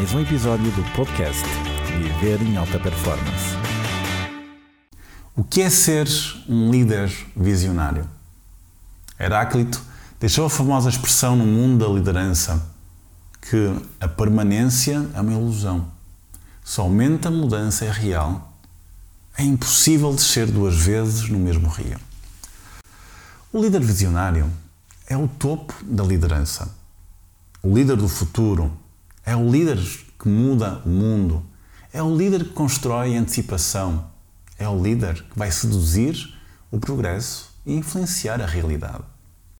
mais um episódio do podcast Viver em Alta Performance. O que é ser um líder visionário? Heráclito deixou a famosa expressão no mundo da liderança que a permanência é uma ilusão. Somente a mudança é real. É impossível descer duas vezes no mesmo rio. O líder visionário é o topo da liderança. O líder do futuro é o líder que muda o mundo. É o líder que constrói antecipação. É o líder que vai seduzir o progresso e influenciar a realidade.